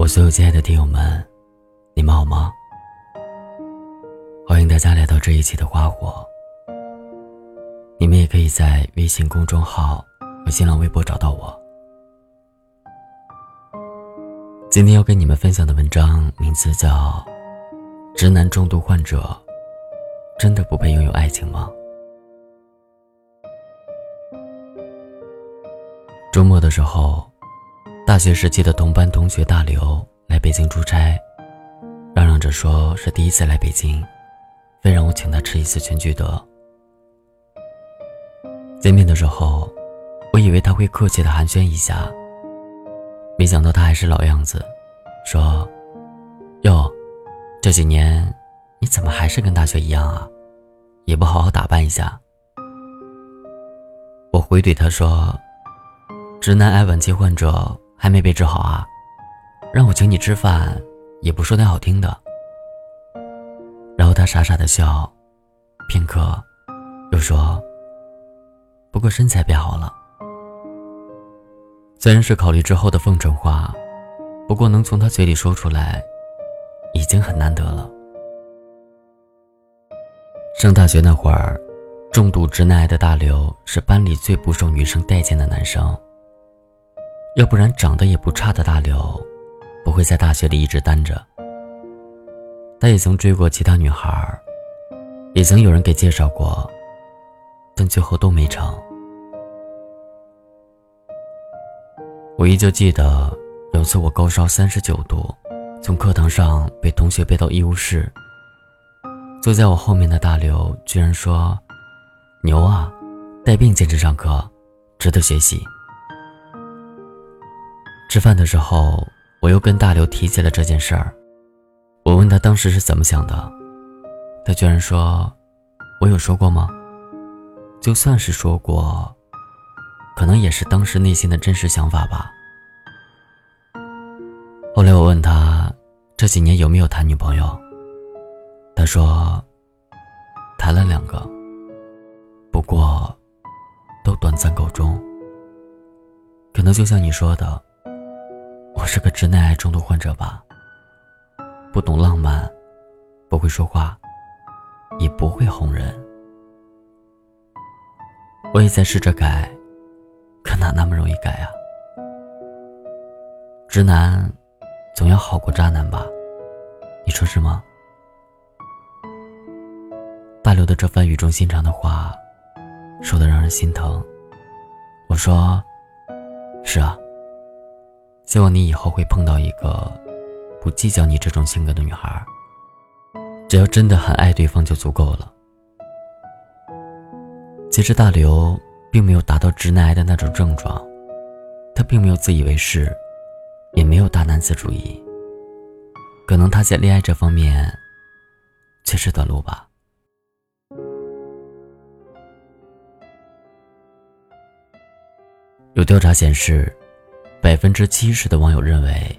我所有亲爱的听友们，你们好吗？欢迎大家来到这一期的花火。你们也可以在微信公众号和新浪微博找到我。今天要跟你们分享的文章名字叫《直男重度患者真的不配拥有爱情吗》。周末的时候。大学时期的同班同学大刘来北京出差，嚷嚷着说是第一次来北京，非让我请他吃一次全聚德。见面的时候，我以为他会客气的寒暄一下，没想到他还是老样子，说：“哟，这几年你怎么还是跟大学一样啊？也不好好打扮一下。”我回怼他说：“直男癌晚期患者。”还没被治好啊，让我请你吃饭，也不说点好听的。然后他傻傻的笑，片刻，又说：“不过身材变好了。”虽然是考虑之后的奉承话，不过能从他嘴里说出来，已经很难得了。上大学那会儿，重度直男癌的大刘是班里最不受女生待见的男生。要不然，长得也不差的大刘，不会在大学里一直单着。他也曾追过其他女孩，也曾有人给介绍过，但最后都没成。我依旧记得，有次我高烧三十九度，从课堂上被同学背到医务室。坐在我后面的大刘居然说：“牛啊，带病坚持上课，值得学习。”吃饭的时候，我又跟大刘提起了这件事儿。我问他当时是怎么想的，他居然说：“我有说过吗？就算是说过，可能也是当时内心的真实想法吧。”后来我问他这几年有没有谈女朋友，他说：“谈了两个，不过都短暂告终。可能就像你说的。”我是个直男癌重度患者吧，不懂浪漫，不会说话，也不会哄人。我也在试着改，可哪那么容易改啊？直男总要好过渣男吧？你说是吗？大刘的这番语重心长的话，说的让人心疼。我说，是啊。希望你以后会碰到一个不计较你这种性格的女孩。只要真的很爱对方就足够了。其实大刘并没有达到直男癌的那种症状，他并没有自以为是，也没有大男子主义。可能他在恋爱这方面确实短路吧。有调查显示。百分之七十的网友认为，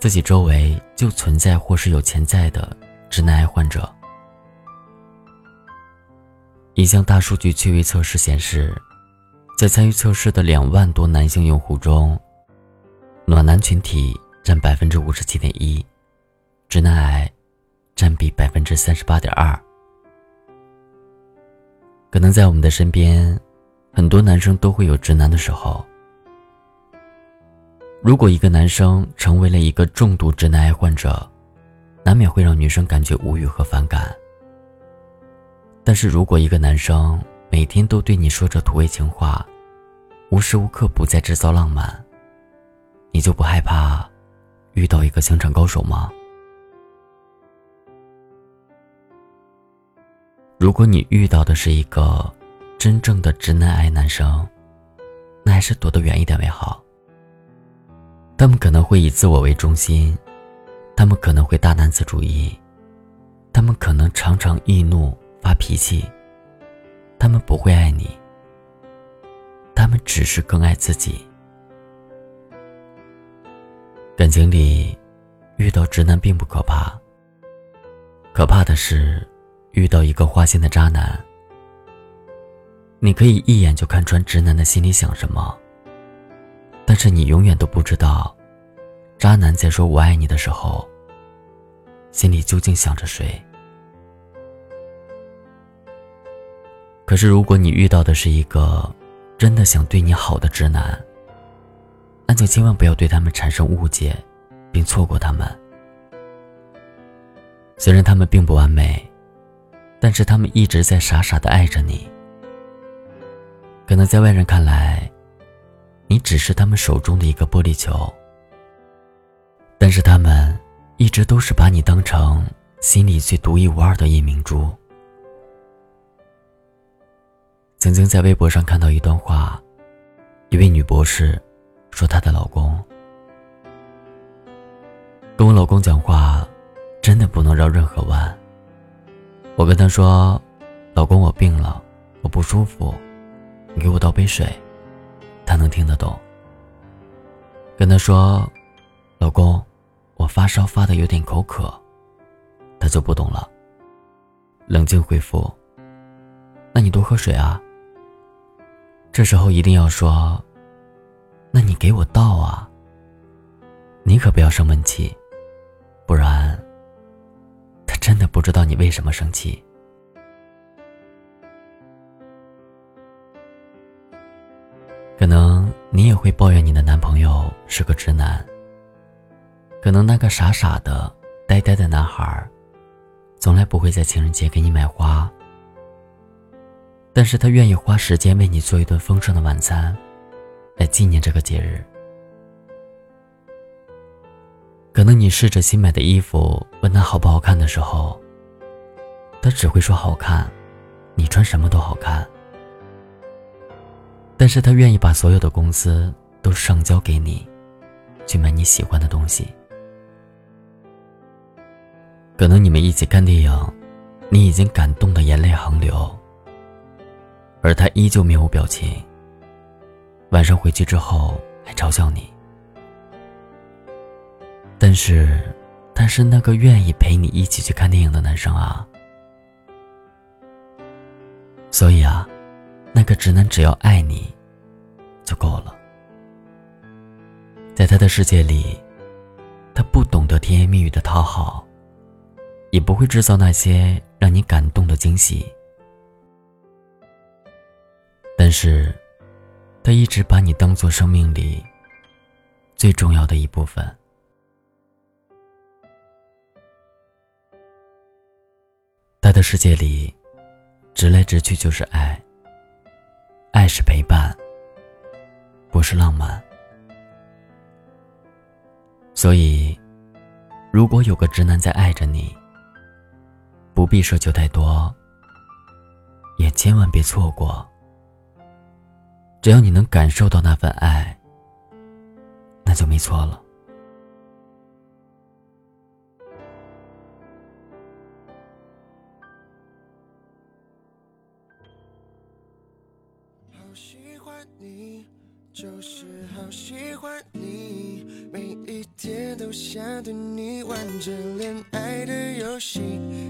自己周围就存在或是有潜在的直男癌患者。一项大数据趣味测试显示，在参与测试的两万多男性用户中，暖男群体占百分之五十七点一，直男癌占比百分之三十八点二。可能在我们的身边，很多男生都会有直男的时候。如果一个男生成为了一个重度直男癌患者，难免会让女生感觉无语和反感。但是如果一个男生每天都对你说着土味情话，无时无刻不在制造浪漫，你就不害怕遇到一个情场高手吗？如果你遇到的是一个真正的直男癌男生，那还是躲得远一点为好。他们可能会以自我为中心，他们可能会大男子主义，他们可能常常易怒发脾气，他们不会爱你，他们只是更爱自己。感情里遇到直男并不可怕，可怕的是遇到一个花心的渣男。你可以一眼就看穿直男的心里想什么。但是你永远都不知道，渣男在说我爱你的时候，心里究竟想着谁？可是，如果你遇到的是一个真的想对你好的直男，那就千万不要对他们产生误解，并错过他们。虽然他们并不完美，但是他们一直在傻傻的爱着你。可能在外人看来，你只是他们手中的一个玻璃球，但是他们一直都是把你当成心里最独一无二的一明珠。曾经在微博上看到一段话，一位女博士说她的老公跟我老公讲话，真的不能绕任何弯。我跟他说：“老公，我病了，我不舒服。”你给我倒杯水，他能听得懂。跟他说：“老公，我发烧发的有点口渴。”他就不懂了，冷静回复：“那你多喝水啊。”这时候一定要说：“那你给我倒啊。”你可不要生闷气，不然他真的不知道你为什么生气。可能你也会抱怨你的男朋友是个直男。可能那个傻傻的、呆呆的男孩，从来不会在情人节给你买花，但是他愿意花时间为你做一顿丰盛的晚餐，来纪念这个节日。可能你试着新买的衣服，问他好不好看的时候，他只会说好看，你穿什么都好看。但是他愿意把所有的工资都上交给你，去买你喜欢的东西。可能你们一起看电影，你已经感动的眼泪横流，而他依旧面无表情。晚上回去之后还嘲笑你，但是他是那个愿意陪你一起去看电影的男生啊。所以啊。那个直男只要爱你，就够了。在他的世界里，他不懂得甜言蜜语的讨好，也不会制造那些让你感动的惊喜。但是，他一直把你当做生命里最重要的一部分。他的世界里，直来直去就是爱。爱是陪伴，不是浪漫。所以，如果有个直男在爱着你，不必奢求太多，也千万别错过。只要你能感受到那份爱，那就没错了。喜欢你就是好喜欢你，每一天都想对你玩着恋爱的游戏。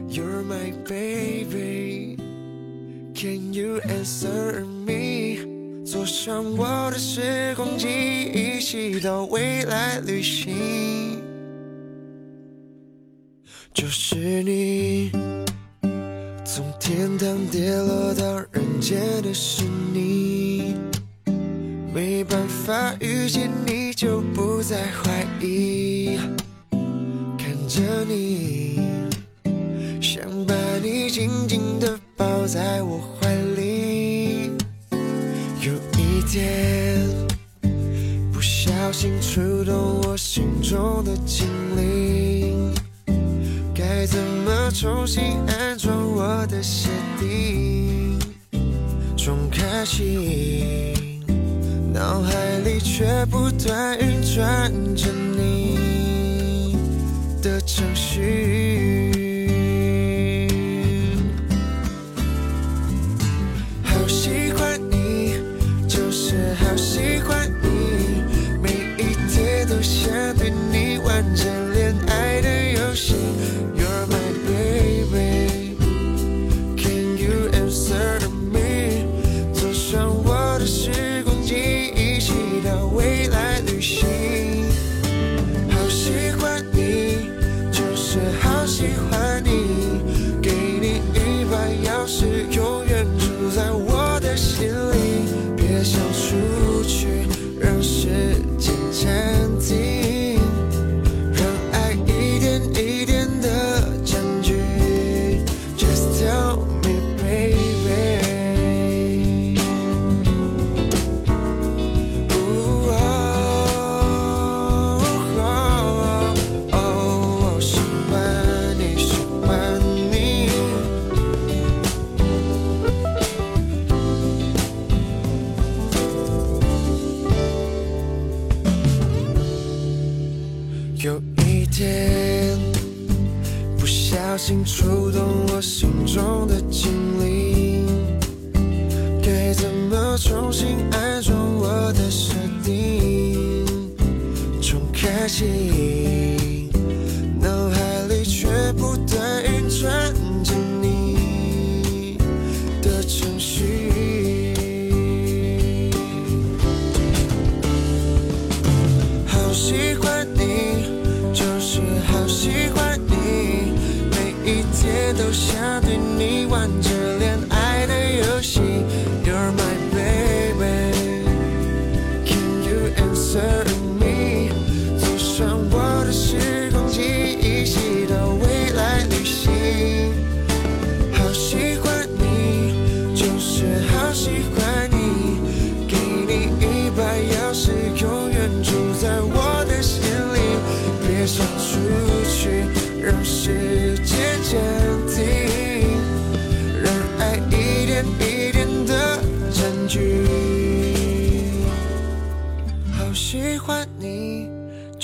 You're my baby, can you answer me？坐上我的时光机，一起到未来旅行。就是你，从天堂跌落到人间的是你。没办法遇见你，就不再怀疑。看着你，想把你紧紧地抱在我怀里。有一天，不小心触动我心中的精灵，该怎么重新安装我的鞋底？重开启。脑海里却不断运转着心触动。都想对你玩着恋爱的游戏。You're my baby, can you answer me？坐上我的时光机，一起到未来旅行。好喜欢你，就是好喜欢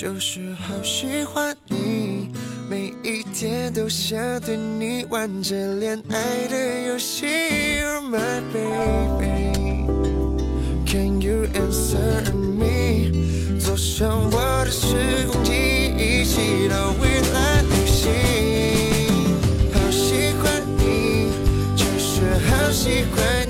就是好喜欢你每一天都想对你玩着恋爱的游戏。Oh my baby can you answer me 坐上我的时光机一起到未来旅行好喜欢你就是好喜欢